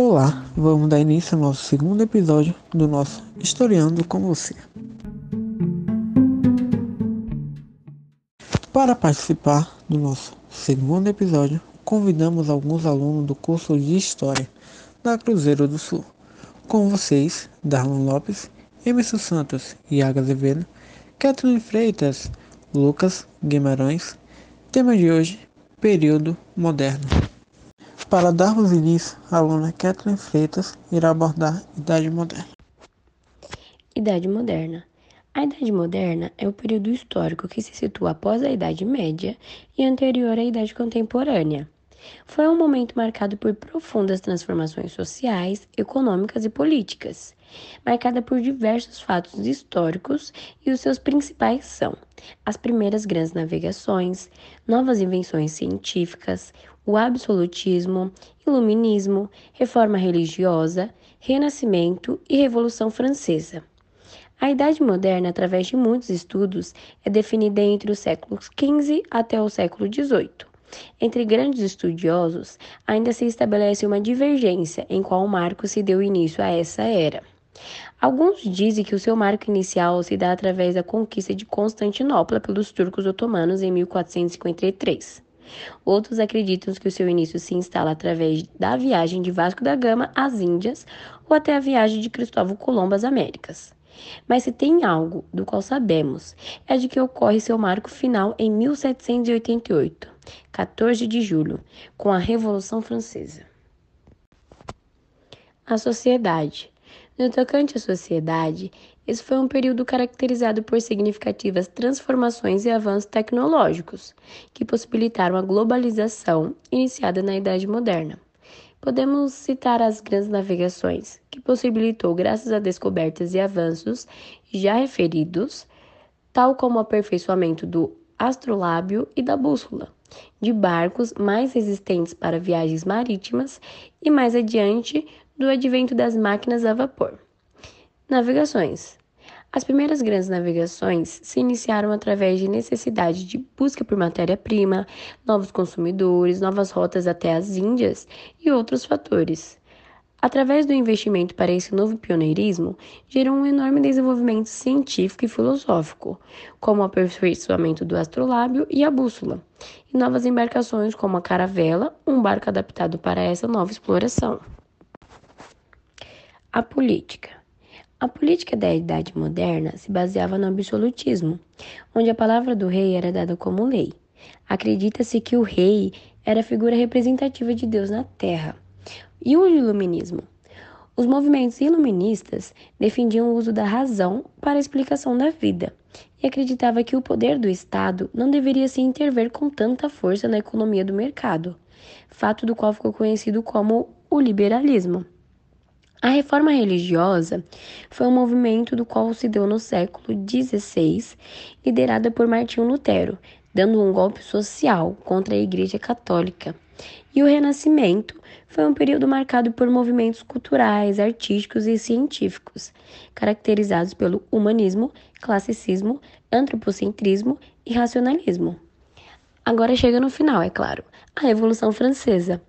Olá, vamos dar início ao nosso segundo episódio do nosso Historiando com você. Para participar do nosso segundo episódio, convidamos alguns alunos do curso de História da Cruzeiro do Sul. Com vocês, Darlon Lopes, Emerson Santos, Iago Azevedo, Kathleen Freitas, Lucas Guimarães. Tema de hoje: Período Moderno. Para darmos início, a aluna Kathleen Freitas irá abordar Idade Moderna. Idade Moderna. A Idade Moderna é o período histórico que se situa após a Idade Média e anterior à Idade Contemporânea. Foi um momento marcado por profundas transformações sociais, econômicas e políticas, marcada por diversos fatos históricos e os seus principais são as primeiras grandes navegações, novas invenções científicas, o absolutismo, iluminismo, reforma religiosa, renascimento e Revolução Francesa. A Idade Moderna, através de muitos estudos, é definida entre os séculos XV até o século XVIII. Entre grandes estudiosos, ainda se estabelece uma divergência em qual marco se deu início a essa era. Alguns dizem que o seu marco inicial se dá através da conquista de Constantinopla pelos turcos otomanos em 1453. Outros acreditam que o seu início se instala através da viagem de Vasco da Gama às Índias ou até a viagem de Cristóvão Colombo às Américas. Mas se tem algo do qual sabemos, é de que ocorre seu marco final em 1788, 14 de julho, com a Revolução Francesa. A sociedade. No tocante à sociedade, esse foi um período caracterizado por significativas transformações e avanços tecnológicos, que possibilitaram a globalização iniciada na Idade Moderna. Podemos citar as grandes navegações, que possibilitou, graças a descobertas e avanços já referidos, tal como o aperfeiçoamento do astrolábio e da bússola, de barcos mais resistentes para viagens marítimas e mais adiante do advento das máquinas a vapor. Navegações. As primeiras grandes navegações se iniciaram através de necessidade de busca por matéria-prima, novos consumidores, novas rotas até as Índias e outros fatores. Através do investimento para esse novo pioneirismo, gerou um enorme desenvolvimento científico e filosófico, como o aperfeiçoamento do astrolábio e a bússola, e novas embarcações como a caravela, um barco adaptado para essa nova exploração. A política. A política da Idade Moderna se baseava no absolutismo, onde a palavra do rei era dada como lei. Acredita-se que o rei era a figura representativa de Deus na Terra. E o iluminismo? Os movimentos iluministas defendiam o uso da razão para a explicação da vida e acreditava que o poder do Estado não deveria se intervir com tanta força na economia do mercado, fato do qual ficou conhecido como o liberalismo. A reforma religiosa foi um movimento do qual se deu no século XVI, liderada por Martinho Lutero, dando um golpe social contra a Igreja Católica. E o Renascimento foi um período marcado por movimentos culturais, artísticos e científicos, caracterizados pelo humanismo, classicismo, antropocentrismo e racionalismo. Agora chega no final, é claro, a Revolução Francesa.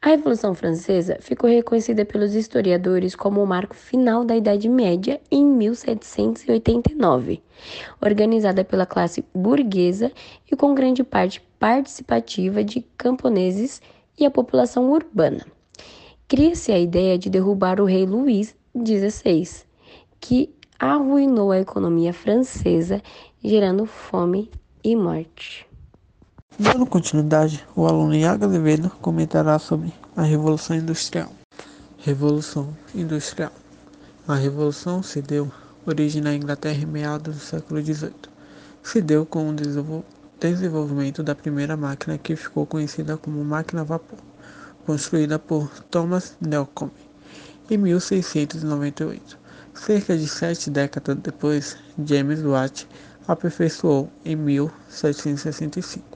A Revolução Francesa ficou reconhecida pelos historiadores como o marco final da Idade Média em 1789, organizada pela classe burguesa e com grande parte participativa de camponeses e a população urbana. Cria-se a ideia de derrubar o rei Luís XVI, que arruinou a economia francesa, gerando fome e morte. Dando continuidade, o aluno Iago Azevedo comentará sobre a Revolução Industrial. Revolução Industrial. A Revolução se deu origem na Inglaterra em meados do século XVIII. Se deu com o desenvolvimento da primeira máquina que ficou conhecida como máquina a vapor, construída por Thomas Newcomen em 1698. Cerca de sete décadas depois, James Watt aperfeiçoou em 1765.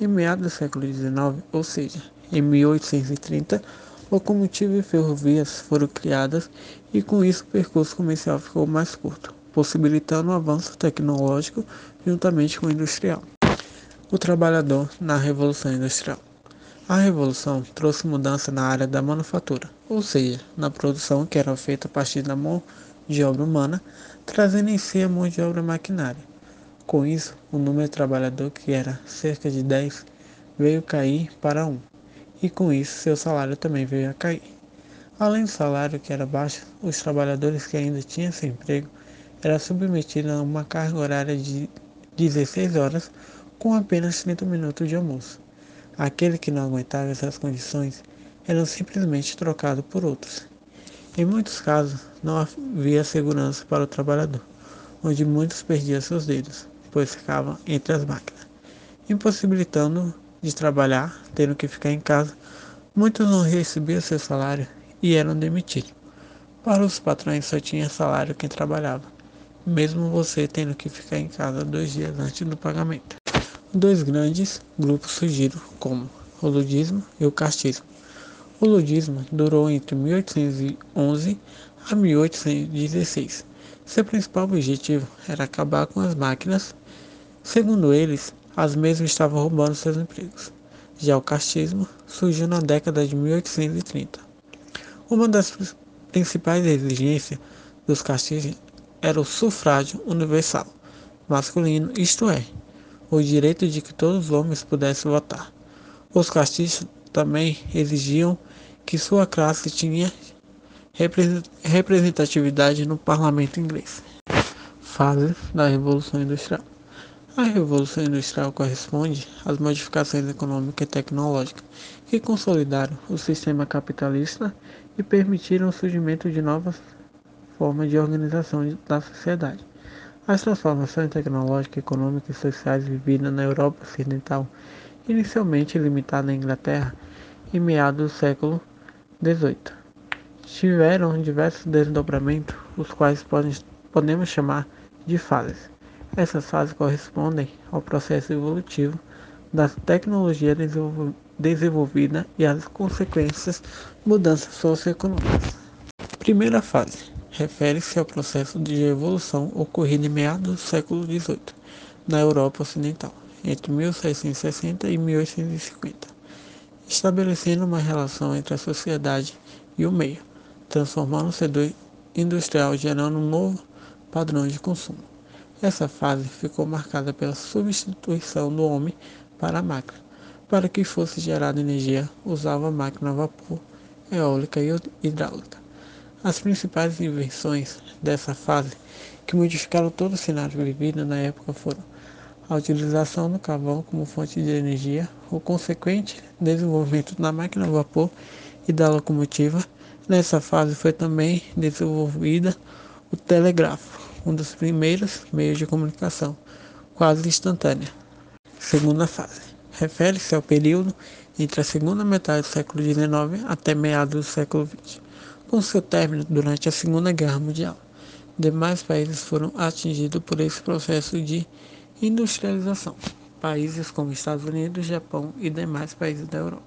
Em meados do século XIX, ou seja, em 1830, locomotivas e ferrovias foram criadas e com isso o percurso comercial ficou mais curto, possibilitando o avanço tecnológico juntamente com o industrial. O trabalhador na Revolução Industrial. A revolução trouxe mudança na área da manufatura, ou seja, na produção que era feita a partir da mão de obra humana, trazendo em si a mão de obra maquinária. Com isso, o número de trabalhador, que era cerca de 10, veio cair para 1, e com isso seu salário também veio a cair. Além do salário que era baixo, os trabalhadores que ainda tinham seu emprego eram submetidos a uma carga horária de 16 horas com apenas 30 minutos de almoço. Aquele que não aguentava essas condições eram simplesmente trocados por outros. Em muitos casos, não havia segurança para o trabalhador, onde muitos perdiam seus dedos, pois ficavam entre as máquinas, impossibilitando de trabalhar, tendo que ficar em casa. Muitos não recebiam seu salário e eram demitidos. Para os patrões só tinha salário quem trabalhava, mesmo você tendo que ficar em casa dois dias antes do pagamento. Dois grandes grupos surgiram, como o ludismo e o castismo. O ludismo durou entre 1811 a 1816. Seu principal objetivo era acabar com as máquinas. Segundo eles, as mesmas estavam roubando seus empregos. Já o castismo surgiu na década de 1830. Uma das principais exigências dos castigos era o sufrágio universal masculino, isto é, o direito de que todos os homens pudessem votar. Os castigos também exigiam que sua classe tinha representatividade no parlamento inglês. Fase da Revolução Industrial. A Revolução Industrial corresponde às modificações econômicas e tecnológicas que consolidaram o sistema capitalista e permitiram o surgimento de novas formas de organização da sociedade. As transformações tecnológicas, econômicas e sociais vividas na Europa Ocidental, inicialmente limitadas à Inglaterra, em meados do século XVIII, tiveram diversos desdobramentos, os quais podemos chamar de fases. Essas fases correspondem ao processo evolutivo da tecnologia desenvolvida e às consequências mudanças socioeconômicas. Primeira fase refere-se ao processo de evolução ocorrido em meados do século XVIII na Europa Ocidental, entre 1660 e 1850, estabelecendo uma relação entre a sociedade e o meio, transformando o setor industrial gerando um novo padrão de consumo. Essa fase ficou marcada pela substituição do homem para a máquina. Para que fosse gerada energia, usava máquina a vapor, eólica e hidráulica. As principais invenções dessa fase, que modificaram todo o cenário vivido na época, foram a utilização do carvão como fonte de energia, o consequente desenvolvimento da máquina a vapor e da locomotiva. Nessa fase foi também desenvolvida o telégrafo, um dos primeiros meios de comunicação, quase instantânea. Segunda fase. Refere-se ao período entre a segunda metade do século XIX até meados do século XX. Com seu término durante a Segunda Guerra Mundial, demais países foram atingidos por esse processo de industrialização. Países como Estados Unidos, Japão e demais países da Europa.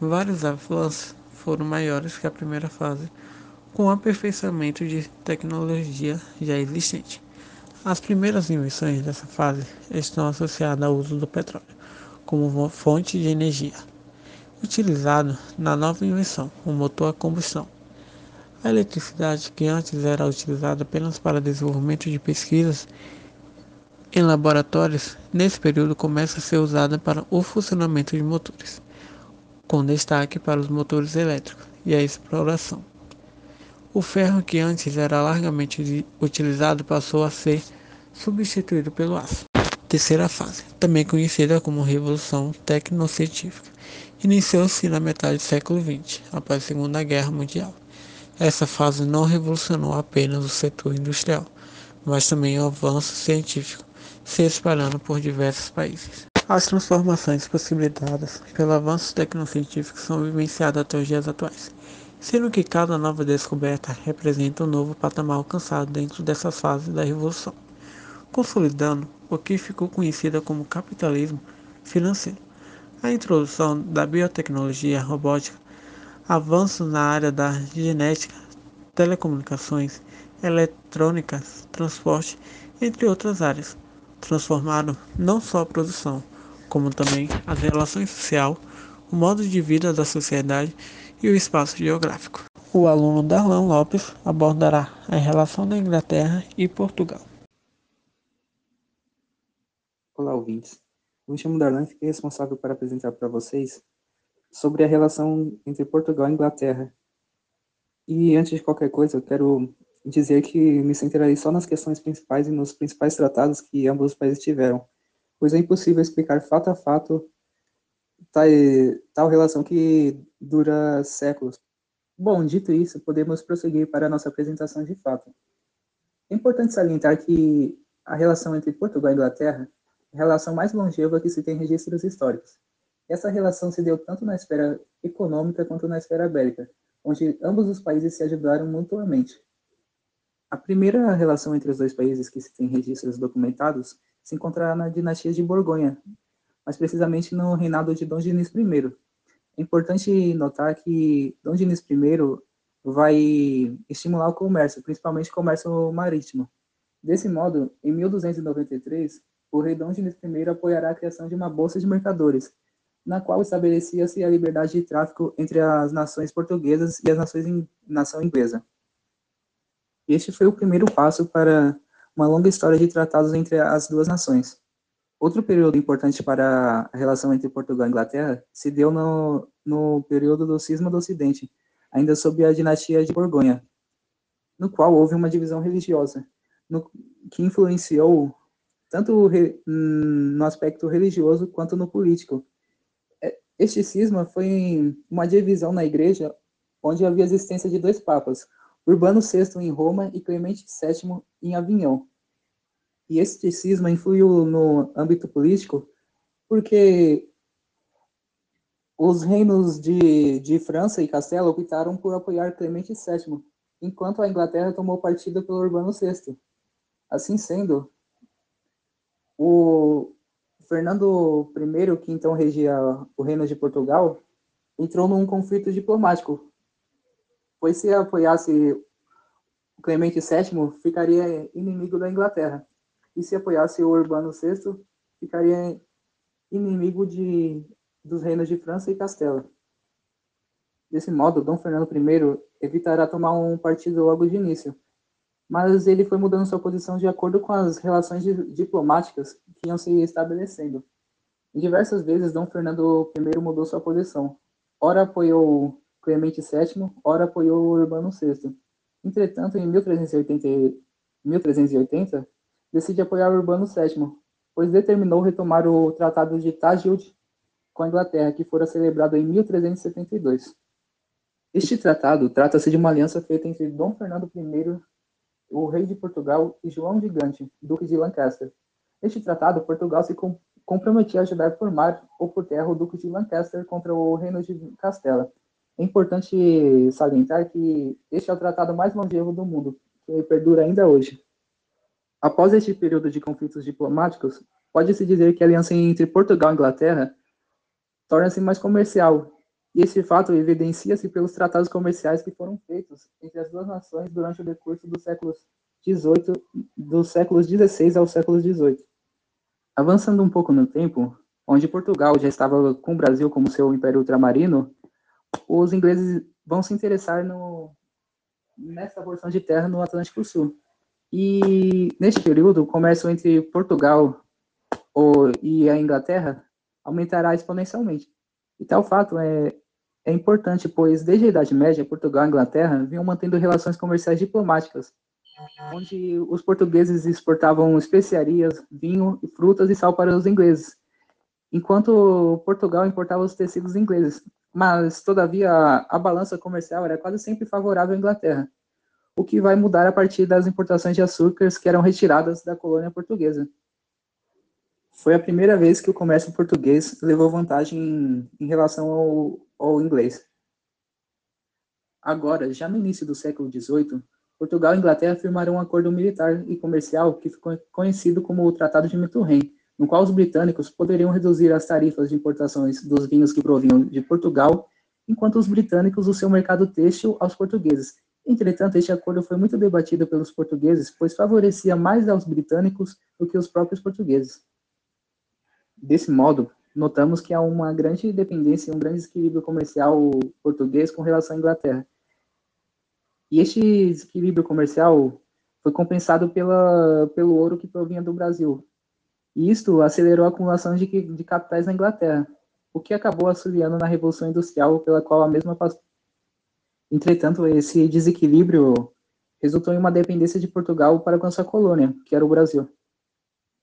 Vários avanços foram maiores que a primeira fase, com o aperfeiçoamento de tecnologia já existente. As primeiras invenções dessa fase estão associadas ao uso do petróleo como fonte de energia, utilizado na nova invenção, o motor a combustão. A eletricidade, que antes era utilizada apenas para desenvolvimento de pesquisas em laboratórios, nesse período começa a ser usada para o funcionamento de motores, com destaque para os motores elétricos e a exploração. O ferro que antes era largamente utilizado passou a ser substituído pelo aço. Terceira fase, também conhecida como Revolução Tecnocientífica, iniciou-se na metade do século XX, após a Segunda Guerra Mundial. Essa fase não revolucionou apenas o setor industrial, mas também o avanço científico, se espalhando por diversos países. As transformações possibilitadas pelo avanço tecnocientífico são vivenciadas até os dias atuais sendo que cada nova descoberta representa um novo patamar alcançado dentro dessa fase da revolução, consolidando o que ficou conhecida como capitalismo financeiro. A introdução da biotecnologia robótica, avanços na área da genética, telecomunicações, eletrônicas, transporte, entre outras áreas, transformaram não só a produção, como também as relações sociais, o modo de vida da sociedade e o espaço geográfico. O aluno Darlan Lopes abordará a relação da Inglaterra e Portugal. Olá, ouvintes. Eu me chamo Darlan e fiquei responsável para apresentar para vocês sobre a relação entre Portugal e Inglaterra. E antes de qualquer coisa, eu quero dizer que me centrarei só nas questões principais e nos principais tratados que ambos os países tiveram, pois é impossível explicar fato a fato tal, tal relação que dura séculos. Bom, dito isso, podemos prosseguir para a nossa apresentação de fato. É importante salientar que a relação entre Portugal e Inglaterra é a relação mais longeva que se tem registros históricos. Essa relação se deu tanto na esfera econômica quanto na esfera bélica, onde ambos os países se ajudaram mutuamente. A primeira relação entre os dois países que se tem registros documentados se encontra na dinastia de Borgonha, mas precisamente no reinado de Dom Diniz I. É importante notar que Dom Diniz I vai estimular o comércio, principalmente o comércio marítimo. Desse modo, em 1293, o rei Dom Diniz I apoiará a criação de uma bolsa de mercadores, na qual estabelecia-se a liberdade de tráfico entre as nações portuguesas e as nações in, nação inglesa. Este foi o primeiro passo para uma longa história de tratados entre as duas nações. Outro período importante para a relação entre Portugal e Inglaterra se deu no, no período do Cisma do Ocidente, ainda sob a dinastia de Borgonha, no qual houve uma divisão religiosa, no, que influenciou tanto re, hum, no aspecto religioso quanto no político. É, este cisma foi uma divisão na igreja onde havia a existência de dois papas, Urbano VI em Roma e Clemente VII em Avignon. E esse cisma influiu no âmbito político porque os reinos de, de França e Castelo optaram por apoiar Clemente VII, enquanto a Inglaterra tomou partido pelo Urbano VI. Assim sendo, o Fernando I, que então regia o reino de Portugal, entrou num conflito diplomático pois se apoiasse Clemente VII, ficaria inimigo da Inglaterra, e se apoiasse o Urbano VI, ficaria inimigo de, dos reinos de França e Castela. Desse modo, Dom Fernando I evitará tomar um partido logo de início, mas ele foi mudando sua posição de acordo com as relações diplomáticas que iam se estabelecendo. Em diversas vezes, Dom Fernando I mudou sua posição. Ora apoiou Clemente VII, ora apoiou Urbano VI. Entretanto, em 1380, 1380 decide apoiar Urbano VII, pois determinou retomar o Tratado de Tagild com a Inglaterra, que fora celebrado em 1372. Este tratado trata-se de uma aliança feita entre Dom Fernando I, o rei de Portugal, e João de Gante, duque de Lancaster. Neste tratado, Portugal se comprometia a ajudar por mar ou por terra o duque de Lancaster contra o reino de Castela, é importante salientar que este é o tratado mais longevo do mundo, que perdura ainda hoje. Após este período de conflitos diplomáticos, pode-se dizer que a aliança entre Portugal e Inglaterra torna-se mais comercial, e esse fato evidencia-se pelos tratados comerciais que foram feitos entre as duas nações durante o decurso dos séculos XVIII, dos séculos XVI ao século XVIII. Avançando um pouco no tempo, onde Portugal já estava com o Brasil como seu império ultramarino, os ingleses vão se interessar no, nessa porção de terra no Atlântico Sul. E neste período, o comércio entre Portugal e a Inglaterra aumentará exponencialmente. E tal fato é, é importante, pois desde a Idade Média, Portugal e Inglaterra vinham mantendo relações comerciais diplomáticas, onde os portugueses exportavam especiarias, vinho, frutas e sal para os ingleses, enquanto Portugal importava os tecidos ingleses mas, todavia, a balança comercial era quase sempre favorável à Inglaterra, o que vai mudar a partir das importações de açúcares que eram retiradas da colônia portuguesa. Foi a primeira vez que o comércio português levou vantagem em, em relação ao, ao inglês. Agora, já no início do século XVIII, Portugal e Inglaterra firmaram um acordo militar e comercial que ficou conhecido como o Tratado de Methuen, no qual os britânicos poderiam reduzir as tarifas de importações dos vinhos que provinham de Portugal, enquanto os britânicos o seu mercado têxtil aos portugueses. Entretanto, este acordo foi muito debatido pelos portugueses, pois favorecia mais aos britânicos do que os próprios portugueses. Desse modo, notamos que há uma grande dependência, um grande desequilíbrio comercial português com relação à Inglaterra. E este desequilíbrio comercial foi compensado pela, pelo ouro que provinha do Brasil. E isto acelerou a acumulação de, de capitais na Inglaterra, o que acabou auxiliando na Revolução Industrial pela qual a mesma. Entretanto, esse desequilíbrio resultou em uma dependência de Portugal para com sua colônia, que era o Brasil.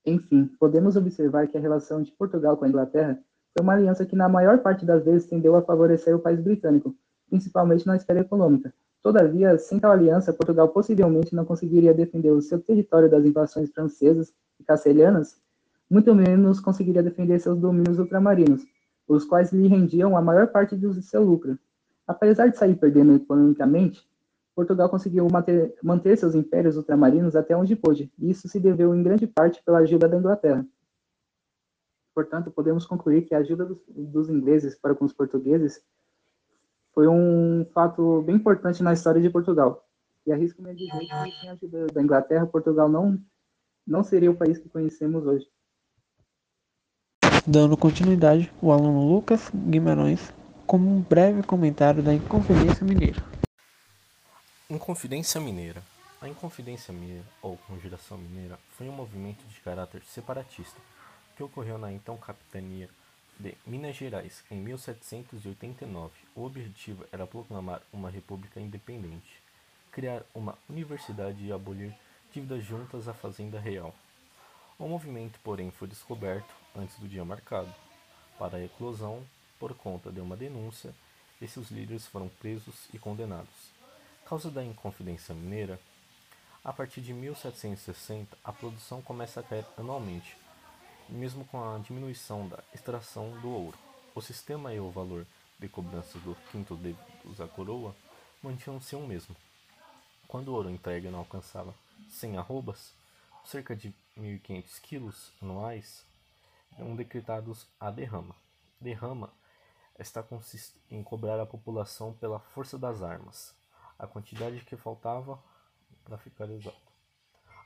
Enfim, podemos observar que a relação de Portugal com a Inglaterra foi uma aliança que, na maior parte das vezes, tendeu a favorecer o país britânico, principalmente na esfera econômica. Todavia, sem tal aliança, Portugal possivelmente não conseguiria defender o seu território das invasões francesas e castelhanas, muito menos conseguiria defender seus domínios ultramarinos, os quais lhe rendiam a maior parte do seu lucro. Apesar de sair perdendo economicamente, Portugal conseguiu manter, manter seus impérios ultramarinos até onde pôde, e isso se deveu em grande parte pela ajuda da Inglaterra. Portanto, podemos concluir que a ajuda dos, dos ingleses para com os portugueses foi um fato bem importante na história de Portugal. E arrisco-me dizer que sem a ajuda da Inglaterra, Portugal não, não seria o país que conhecemos hoje. Dando continuidade, o aluno Lucas Guimarães como um breve comentário da Inconfidência Mineira. Inconfidência Mineira. A Inconfidência Mineira, ou Conjuração Mineira, foi um movimento de caráter separatista que ocorreu na então capitania de Minas Gerais em 1789. O objetivo era proclamar uma república independente, criar uma universidade e abolir dívidas juntas à Fazenda Real. O movimento, porém, foi descoberto antes do dia marcado para a eclosão por conta de uma denúncia e seus líderes foram presos e condenados. Causa da Inconfidência Mineira, a partir de 1760 a produção começa a cair anualmente mesmo com a diminuição da extração do ouro. O sistema e o valor de cobrança do quinto dedos à coroa mantinham-se o mesmo. Quando o ouro entregue não alcançava 100 arrobas, cerca de 1.500 quilos anuais, eram decretados a derrama. Derrama está consiste em cobrar a população pela força das armas, a quantidade que faltava para ficar exato.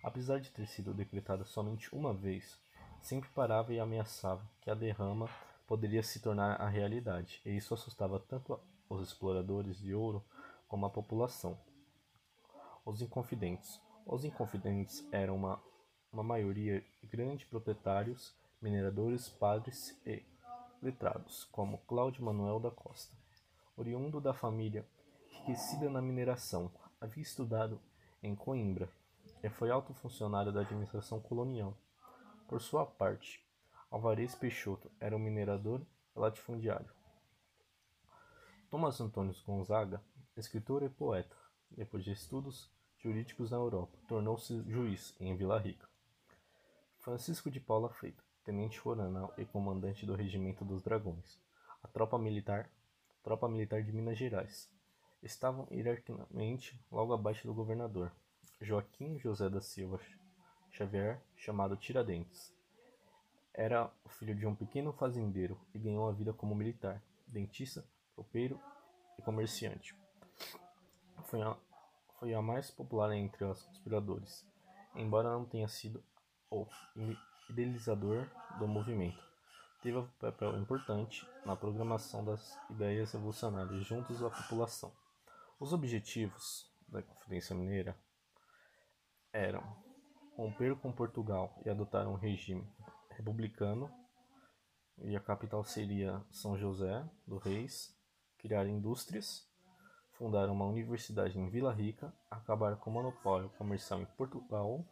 Apesar de ter sido decretada somente uma vez, sempre parava e ameaçava que a derrama poderia se tornar a realidade, e isso assustava tanto os exploradores de ouro como a população. Os Inconfidentes. Os Inconfidentes eram uma, uma maioria grande proprietários, mineradores, padres e letrados, como Cláudio Manuel da Costa. Oriundo da família enriquecida na mineração, havia estudado em Coimbra e foi alto funcionário da administração colonial. Por sua parte, Alvarez Peixoto era um minerador e latifundiário. Thomas Antônio Gonzaga, escritor e poeta, depois de estudos jurídicos na Europa, tornou-se juiz em Vila Rica. Francisco de Paula Freitas, tenente coronel e comandante do Regimento dos Dragões, a tropa militar, tropa militar de Minas Gerais, estavam hierarquicamente logo abaixo do governador, Joaquim José da Silva Xavier, chamado Tiradentes. Era o filho de um pequeno fazendeiro e ganhou a vida como militar, dentista, tropeiro e comerciante. Foi a, foi a mais popular entre os conspiradores, embora não tenha sido o idealizador do movimento. Teve um papel importante na programação das ideias revolucionárias juntos à população. Os objetivos da Conferência Mineira eram romper com Portugal e adotar um regime republicano, e a capital seria São José do Reis, criar indústrias, fundar uma universidade em Vila Rica, acabar com o monopólio comercial em Portugal,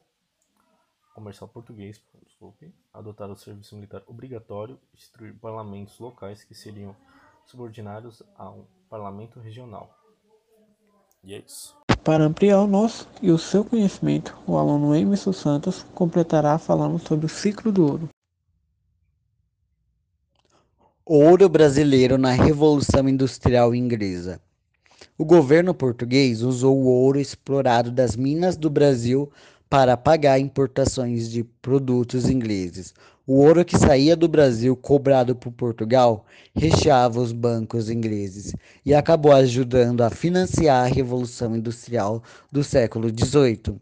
comercial português, desculpe, adotar o serviço militar obrigatório, destruir parlamentos locais que seriam subordinados a um parlamento regional. E é isso. Para ampliar o nosso e o seu conhecimento, o aluno Emerson Santos completará falando sobre o ciclo do ouro. Ouro brasileiro na Revolução Industrial Inglesa. O governo português usou o ouro explorado das minas do Brasil para pagar importações de produtos ingleses. O ouro que saía do Brasil cobrado por Portugal recheava os bancos ingleses e acabou ajudando a financiar a Revolução Industrial do século XVIII.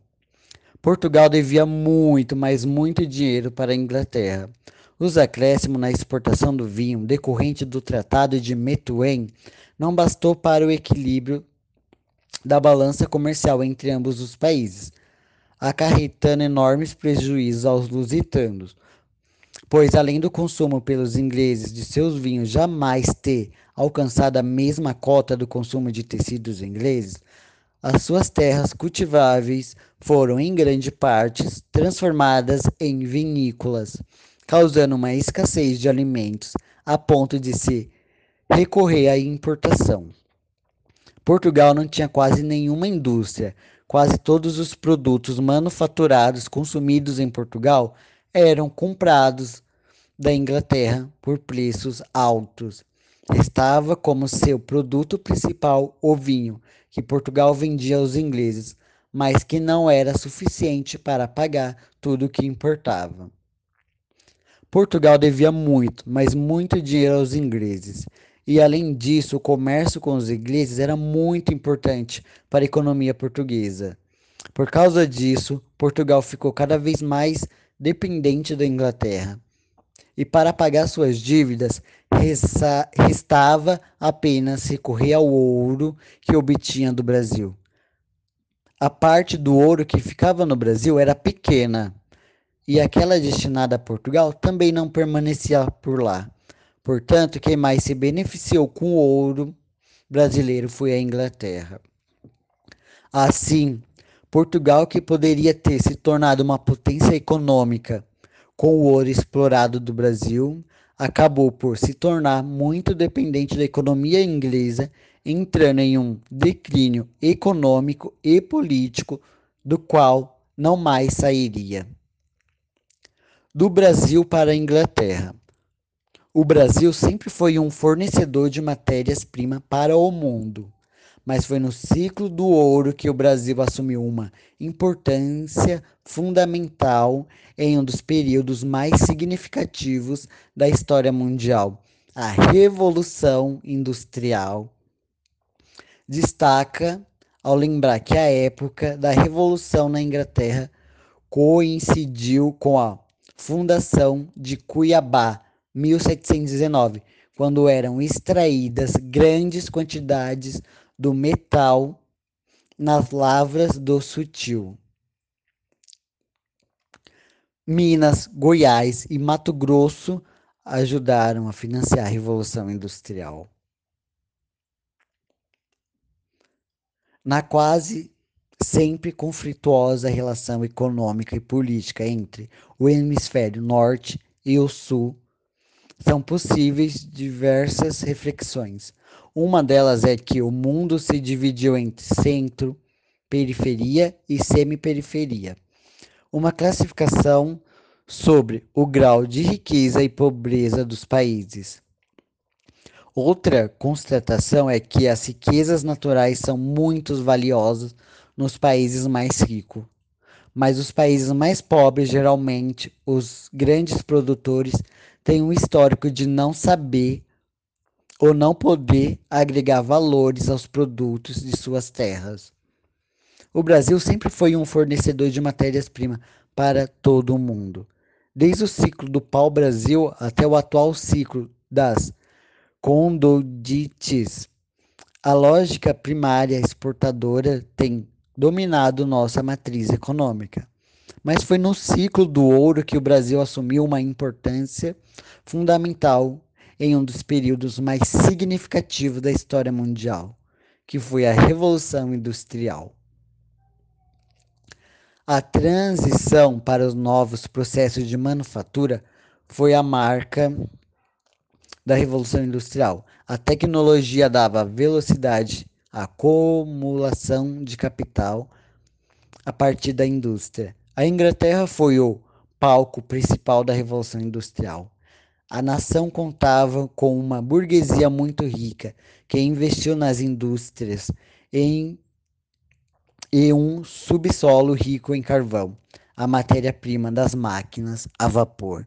Portugal devia muito, mas muito dinheiro para a Inglaterra. Os acréscimos na exportação do vinho, decorrente do Tratado de Methuen, não bastou para o equilíbrio da balança comercial entre ambos os países, acarretando enormes prejuízos aos lusitanos, pois além do consumo pelos ingleses de seus vinhos jamais ter alcançado a mesma cota do consumo de tecidos ingleses, as suas terras cultiváveis foram em grande parte transformadas em vinícolas, causando uma escassez de alimentos a ponto de se recorrer à importação. Portugal não tinha quase nenhuma indústria. Quase todos os produtos manufaturados consumidos em Portugal eram comprados da Inglaterra por preços altos. Estava como seu produto principal o vinho, que Portugal vendia aos ingleses, mas que não era suficiente para pagar tudo o que importava. Portugal devia muito, mas muito dinheiro aos ingleses. E além disso, o comércio com os ingleses era muito importante para a economia portuguesa. Por causa disso, Portugal ficou cada vez mais dependente da Inglaterra. E para pagar suas dívidas, restava apenas recorrer ao ouro que obtinha do Brasil. A parte do ouro que ficava no Brasil era pequena, e aquela destinada a Portugal também não permanecia por lá. Portanto, quem mais se beneficiou com o ouro brasileiro foi a Inglaterra. Assim, Portugal, que poderia ter se tornado uma potência econômica com o ouro explorado do Brasil, acabou por se tornar muito dependente da economia inglesa, entrando em um declínio econômico e político do qual não mais sairia. Do Brasil para a Inglaterra. O Brasil sempre foi um fornecedor de matérias-primas para o mundo, mas foi no ciclo do ouro que o Brasil assumiu uma importância fundamental em um dos períodos mais significativos da história mundial, a Revolução Industrial. Destaca ao lembrar que a época da Revolução na Inglaterra coincidiu com a fundação de Cuiabá 1719, quando eram extraídas grandes quantidades do metal nas lavras do Sutil. Minas, Goiás e Mato Grosso ajudaram a financiar a Revolução Industrial. Na quase sempre conflituosa relação econômica e política entre o hemisfério norte e o sul, são possíveis diversas reflexões. Uma delas é que o mundo se dividiu entre centro, periferia e semiperiferia. Uma classificação sobre o grau de riqueza e pobreza dos países. Outra constatação é que as riquezas naturais são muito valiosas nos países mais ricos, mas os países mais pobres, geralmente os grandes produtores, tem um histórico de não saber ou não poder agregar valores aos produtos de suas terras. O Brasil sempre foi um fornecedor de matérias-primas para todo o mundo. Desde o ciclo do pau-brasil até o atual ciclo das condodites, a lógica primária exportadora tem dominado nossa matriz econômica mas foi no ciclo do ouro que o Brasil assumiu uma importância fundamental em um dos períodos mais significativos da história mundial, que foi a Revolução Industrial. A transição para os novos processos de manufatura foi a marca da Revolução Industrial. A tecnologia dava velocidade à acumulação de capital a partir da indústria a Inglaterra foi o palco principal da Revolução Industrial. A nação contava com uma burguesia muito rica que investiu nas indústrias em, e um subsolo rico em carvão, a matéria-prima das máquinas a vapor.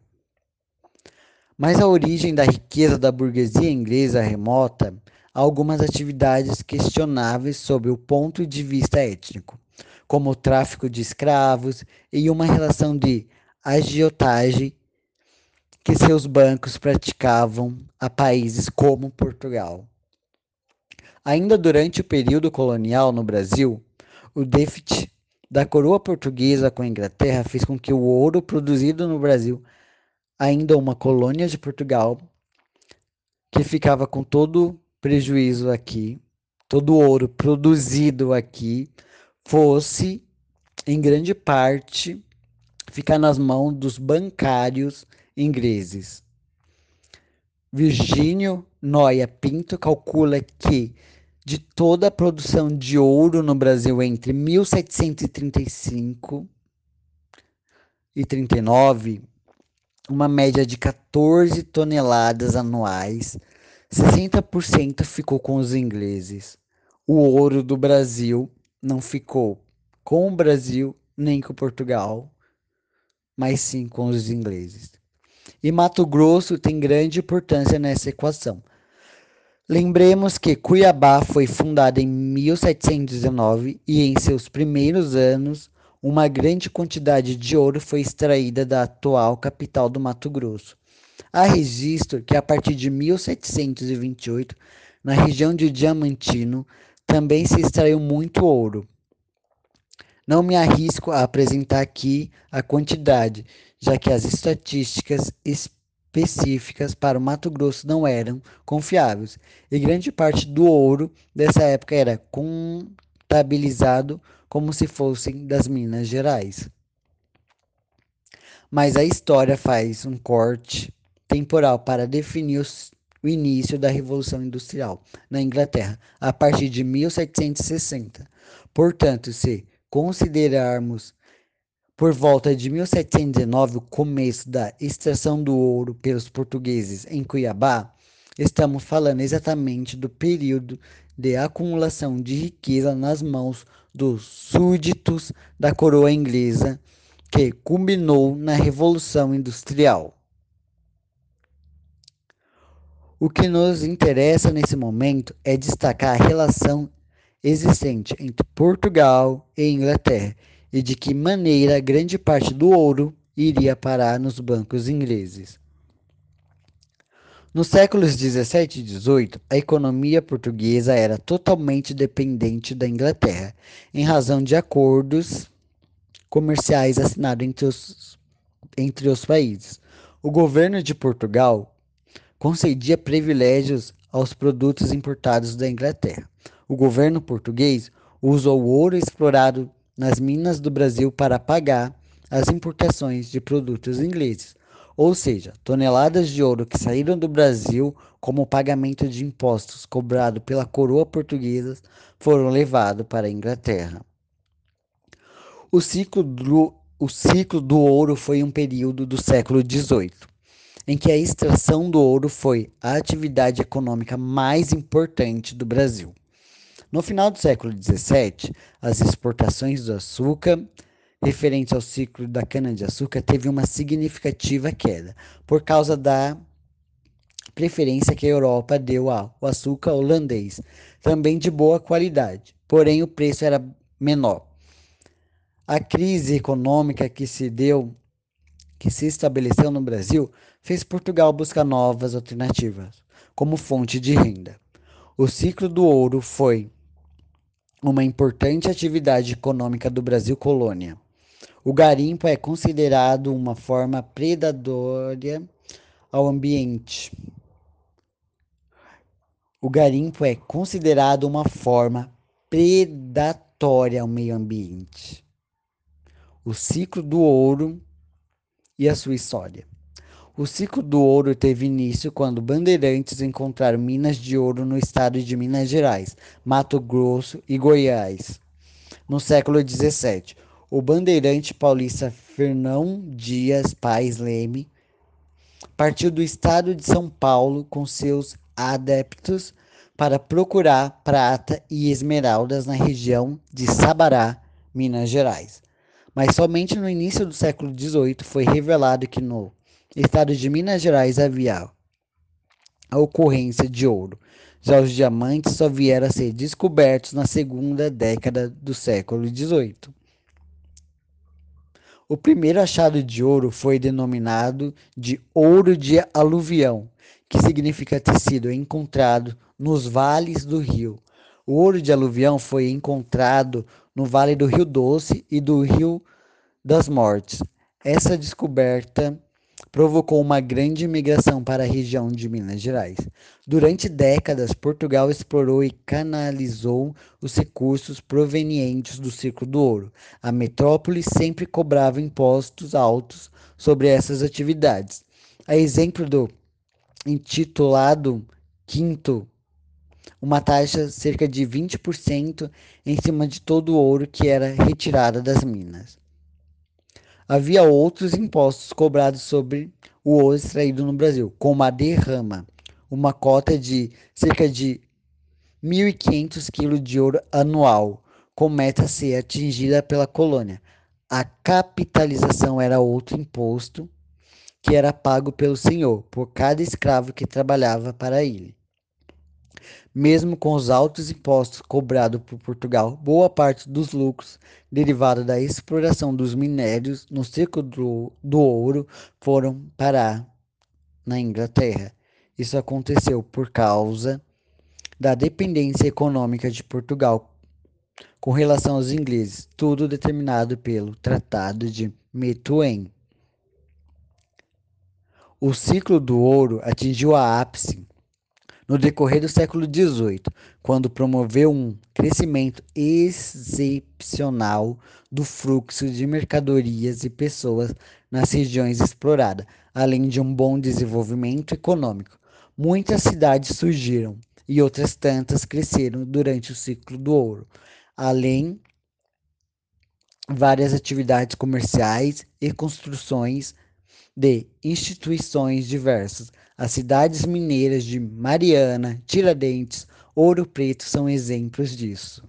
Mas a origem da riqueza da burguesia inglesa remota a algumas atividades questionáveis sob o ponto de vista étnico como o tráfico de escravos e uma relação de agiotagem que seus bancos praticavam a países como Portugal. Ainda durante o período colonial no Brasil, o déficit da coroa portuguesa com a Inglaterra fez com que o ouro produzido no Brasil, ainda uma colônia de Portugal, que ficava com todo prejuízo aqui, todo ouro produzido aqui, fosse, em grande parte, ficar nas mãos dos bancários ingleses. Virgínio Noia Pinto calcula que de toda a produção de ouro no Brasil entre 1735 e 39, uma média de 14 toneladas anuais, 60% ficou com os ingleses. O ouro do Brasil não ficou com o Brasil nem com Portugal, mas sim com os ingleses. E Mato Grosso tem grande importância nessa equação. Lembremos que Cuiabá foi fundada em 1719 e em seus primeiros anos uma grande quantidade de ouro foi extraída da atual capital do Mato Grosso. Há registro que a partir de 1728, na região de Diamantino, também se extraiu muito ouro. Não me arrisco a apresentar aqui a quantidade, já que as estatísticas específicas para o Mato Grosso não eram confiáveis, e grande parte do ouro dessa época era contabilizado como se fossem das Minas Gerais. Mas a história faz um corte temporal para definir os, o início da Revolução Industrial na Inglaterra, a partir de 1760. Portanto, se considerarmos por volta de 1719, o começo da extração do ouro pelos portugueses em Cuiabá, estamos falando exatamente do período de acumulação de riqueza nas mãos dos súditos da coroa inglesa, que culminou na Revolução Industrial. O que nos interessa nesse momento é destacar a relação existente entre Portugal e Inglaterra e de que maneira grande parte do ouro iria parar nos bancos ingleses. Nos séculos 17 e 18, a economia portuguesa era totalmente dependente da Inglaterra, em razão de acordos comerciais assinados entre os, entre os países. O governo de Portugal concedia privilégios aos produtos importados da Inglaterra. O governo português usou o ouro explorado nas minas do Brasil para pagar as importações de produtos ingleses, ou seja, toneladas de ouro que saíram do Brasil como pagamento de impostos cobrado pela coroa portuguesa foram levados para a Inglaterra. O ciclo do, o ciclo do ouro foi um período do século XVIII, em que a extração do ouro foi a atividade econômica mais importante do Brasil. No final do século XVII, as exportações do açúcar referentes ao ciclo da cana-de-açúcar teve uma significativa queda por causa da preferência que a Europa deu ao açúcar holandês, também de boa qualidade, porém o preço era menor. A crise econômica que se deu, que se estabeleceu no Brasil, fez Portugal buscar novas alternativas como fonte de renda. O ciclo do ouro foi uma importante atividade econômica do Brasil colônia. O garimpo é considerado uma forma predatória ao ambiente. O garimpo é considerado uma forma predatória ao meio ambiente. O ciclo do ouro e a sua história. O ciclo do ouro teve início quando bandeirantes encontraram minas de ouro no estado de Minas Gerais, Mato Grosso e Goiás. No século XVII, o bandeirante paulista Fernão Dias Pais Leme partiu do estado de São Paulo com seus adeptos para procurar prata e esmeraldas na região de Sabará, Minas Gerais. Mas somente no início do século XVIII foi revelado que no estado de Minas Gerais havia a ocorrência de ouro. Já os diamantes só vieram a ser descobertos na segunda década do século XVIII. O primeiro achado de ouro foi denominado de ouro de aluvião, que significa ter sido encontrado nos vales do rio. O ouro de aluvião foi encontrado no Vale do Rio Doce e do Rio das Mortes. Essa descoberta provocou uma grande imigração para a região de Minas Gerais. Durante décadas, Portugal explorou e canalizou os recursos provenientes do ciclo do ouro. A metrópole sempre cobrava impostos altos sobre essas atividades. A exemplo do intitulado Quinto, uma taxa cerca de 20% em cima de todo o ouro que era retirado das minas. Havia outros impostos cobrados sobre o ouro extraído no Brasil, como a derrama, uma cota de cerca de 1.500 kg de ouro anual, com meta a ser atingida pela colônia. A capitalização era outro imposto que era pago pelo senhor por cada escravo que trabalhava para ele. Mesmo com os altos impostos cobrados por Portugal, boa parte dos lucros derivados da exploração dos minérios no ciclo do, do ouro foram parar na Inglaterra. Isso aconteceu por causa da dependência econômica de Portugal com relação aos ingleses, tudo determinado pelo Tratado de Methuen. O ciclo do ouro atingiu a ápice no decorrer do século XVIII, quando promoveu um crescimento excepcional do fluxo de mercadorias e pessoas nas regiões exploradas, além de um bom desenvolvimento econômico. Muitas cidades surgiram e outras tantas cresceram durante o ciclo do ouro, além várias atividades comerciais e construções de instituições diversas. As cidades mineiras de Mariana, Tiradentes, Ouro Preto são exemplos disso.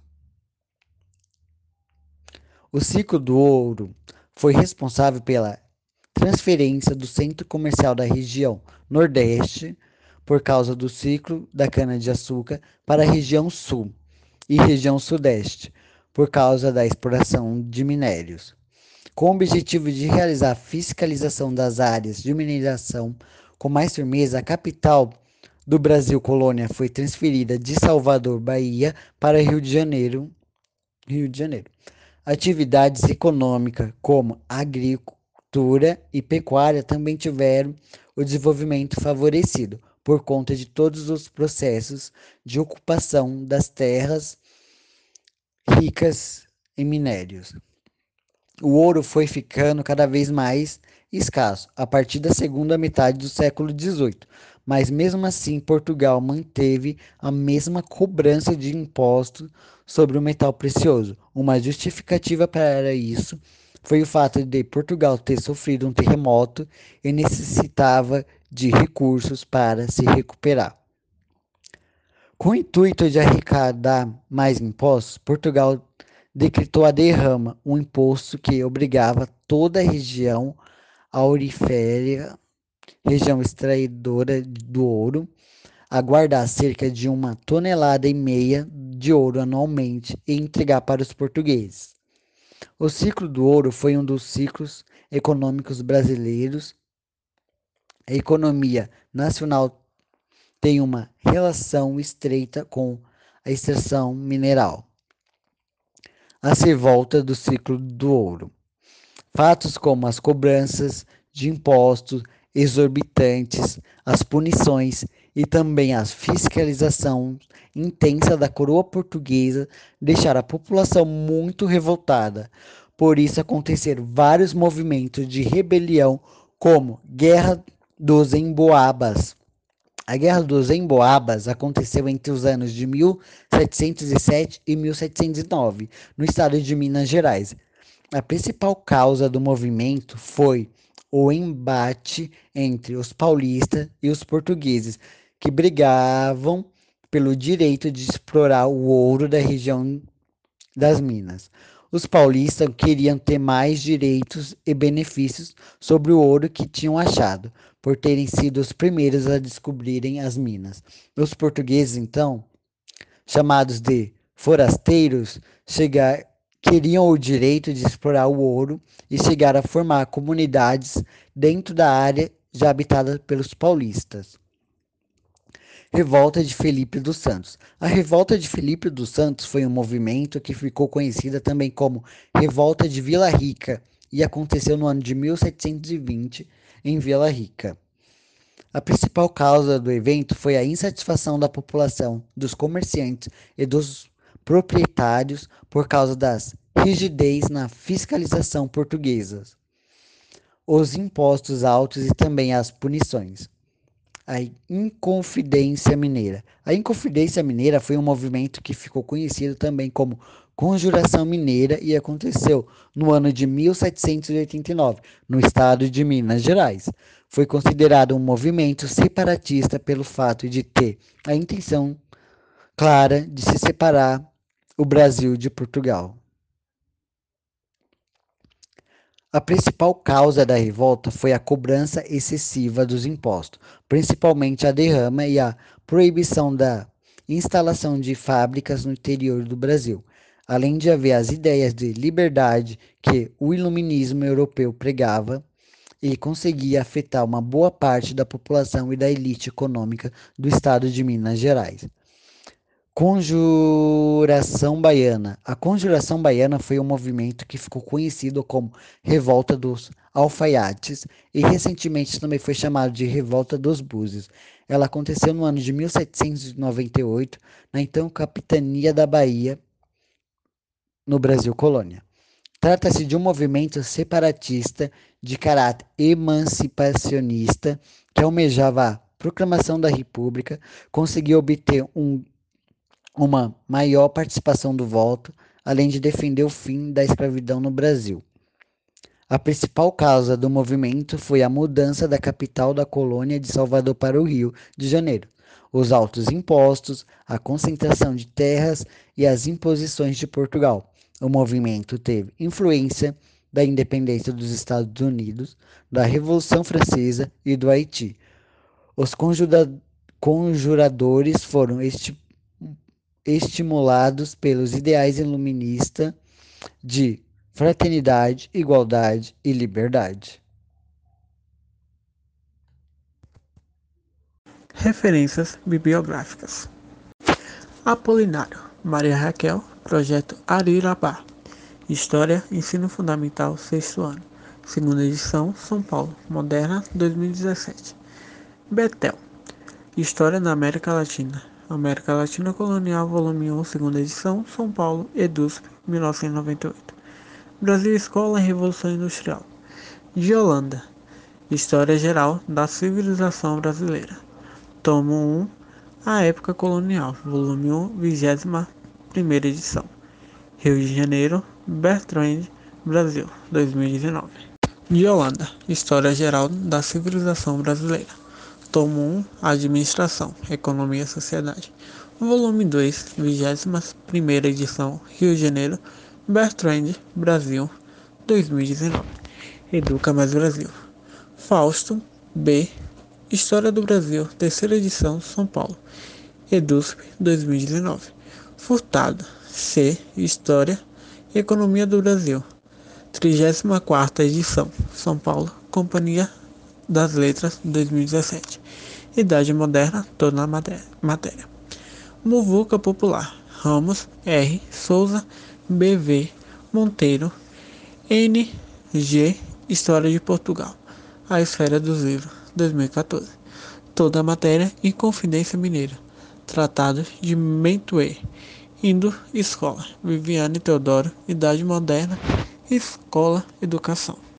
O ciclo do ouro foi responsável pela transferência do centro comercial da região Nordeste por causa do ciclo da cana-de-açúcar para a região Sul e região Sudeste por causa da exploração de minérios com o objetivo de realizar a fiscalização das áreas de mineração com mais firmeza, a capital do Brasil colônia foi transferida de Salvador, Bahia, para Rio de Janeiro, Rio de Janeiro. Atividades econômicas como agricultura e pecuária também tiveram o desenvolvimento favorecido por conta de todos os processos de ocupação das terras ricas em minérios o ouro foi ficando cada vez mais escasso a partir da segunda metade do século XVIII, mas mesmo assim Portugal manteve a mesma cobrança de impostos sobre o metal precioso. Uma justificativa para isso foi o fato de Portugal ter sofrido um terremoto e necessitava de recursos para se recuperar. Com o intuito de arrecadar mais impostos, Portugal decretou a derrama, um imposto que obrigava toda a região aurífera, região extraidora do ouro, a guardar cerca de uma tonelada e meia de ouro anualmente e entregar para os portugueses. O ciclo do ouro foi um dos ciclos econômicos brasileiros. A economia nacional tem uma relação estreita com a extração mineral a revolta do ciclo do ouro. Fatos como as cobranças de impostos exorbitantes, as punições e também a fiscalização intensa da coroa portuguesa deixaram a população muito revoltada. Por isso aconteceram vários movimentos de rebelião, como Guerra dos Emboabas, a Guerra dos Emboabas aconteceu entre os anos de 1707 e 1709, no estado de Minas Gerais. A principal causa do movimento foi o embate entre os paulistas e os portugueses, que brigavam pelo direito de explorar o ouro da região das Minas. Os paulistas queriam ter mais direitos e benefícios sobre o ouro que tinham achado, por terem sido os primeiros a descobrirem as minas. Os portugueses, então, chamados de forasteiros, chegar, queriam o direito de explorar o ouro e chegar a formar comunidades dentro da área já habitada pelos paulistas. Revolta de Felipe dos Santos. A Revolta de Felipe dos Santos foi um movimento que ficou conhecida também como Revolta de Vila Rica e aconteceu no ano de 1720 em Vila Rica. A principal causa do evento foi a insatisfação da população, dos comerciantes e dos proprietários por causa das rigidez na fiscalização portuguesa, os impostos altos e também as punições. A Inconfidência Mineira. A Inconfidência Mineira foi um movimento que ficou conhecido também como Conjuração Mineira e aconteceu no ano de 1789, no estado de Minas Gerais. Foi considerado um movimento separatista pelo fato de ter a intenção clara de se separar o Brasil de Portugal. A principal causa da revolta foi a cobrança excessiva dos impostos, principalmente a derrama e a proibição da instalação de fábricas no interior do Brasil, além de haver as ideias de liberdade que o iluminismo europeu pregava e conseguia afetar uma boa parte da população e da elite econômica do estado de Minas Gerais. Conjuração Baiana. A Conjuração Baiana foi um movimento que ficou conhecido como Revolta dos Alfaiates e recentemente também foi chamado de Revolta dos Búzios. Ela aconteceu no ano de 1798, na então capitania da Bahia, no Brasil colônia. Trata-se de um movimento separatista de caráter emancipacionista que almejava a proclamação da República, conseguiu obter um uma maior participação do voto, além de defender o fim da escravidão no Brasil. A principal causa do movimento foi a mudança da capital da colônia de Salvador para o Rio de Janeiro, os altos impostos, a concentração de terras e as imposições de Portugal. O movimento teve influência da independência dos Estados Unidos, da Revolução Francesa e do Haiti. Os conjuradores foram este estimulados pelos ideais iluministas de fraternidade, igualdade e liberdade. Referências bibliográficas: Apolinário, Maria Raquel, Projeto Arirabá. História, Ensino Fundamental, sexto ano. Segunda edição, São Paulo, Moderna, 2017. Betel, História da América Latina, América Latina Colonial, volume 1, segunda edição, São Paulo, EDUSP, 1998. Brasil Escola e Revolução Industrial. De Holanda. História Geral da Civilização Brasileira. Tomo 1, A Época Colonial, volume 1, 21 primeira edição. Rio de Janeiro, Bertrand, Brasil, 2019. De Holanda. História Geral da Civilização Brasileira. Tomo 1 Administração, Economia e Sociedade. Volume 2, 21 edição, Rio de Janeiro, Bertrand, Brasil, 2019. Educa Mais Brasil. Fausto, B. História do Brasil, terceira edição, São Paulo. EDUSP, 2019. Furtado, C. História e Economia do Brasil. 34 edição, São Paulo, Companhia das Letras 2017. Idade Moderna, toda a matéria. Muvuca Popular. Ramos, R. Souza, BV, Monteiro, N. G. História de Portugal. A Esfera dos Livros, 2014. Toda a matéria em Confidência Mineira. Tratado de Mentuê. Indo Escola. Viviane Teodoro. Idade Moderna. Escola Educação.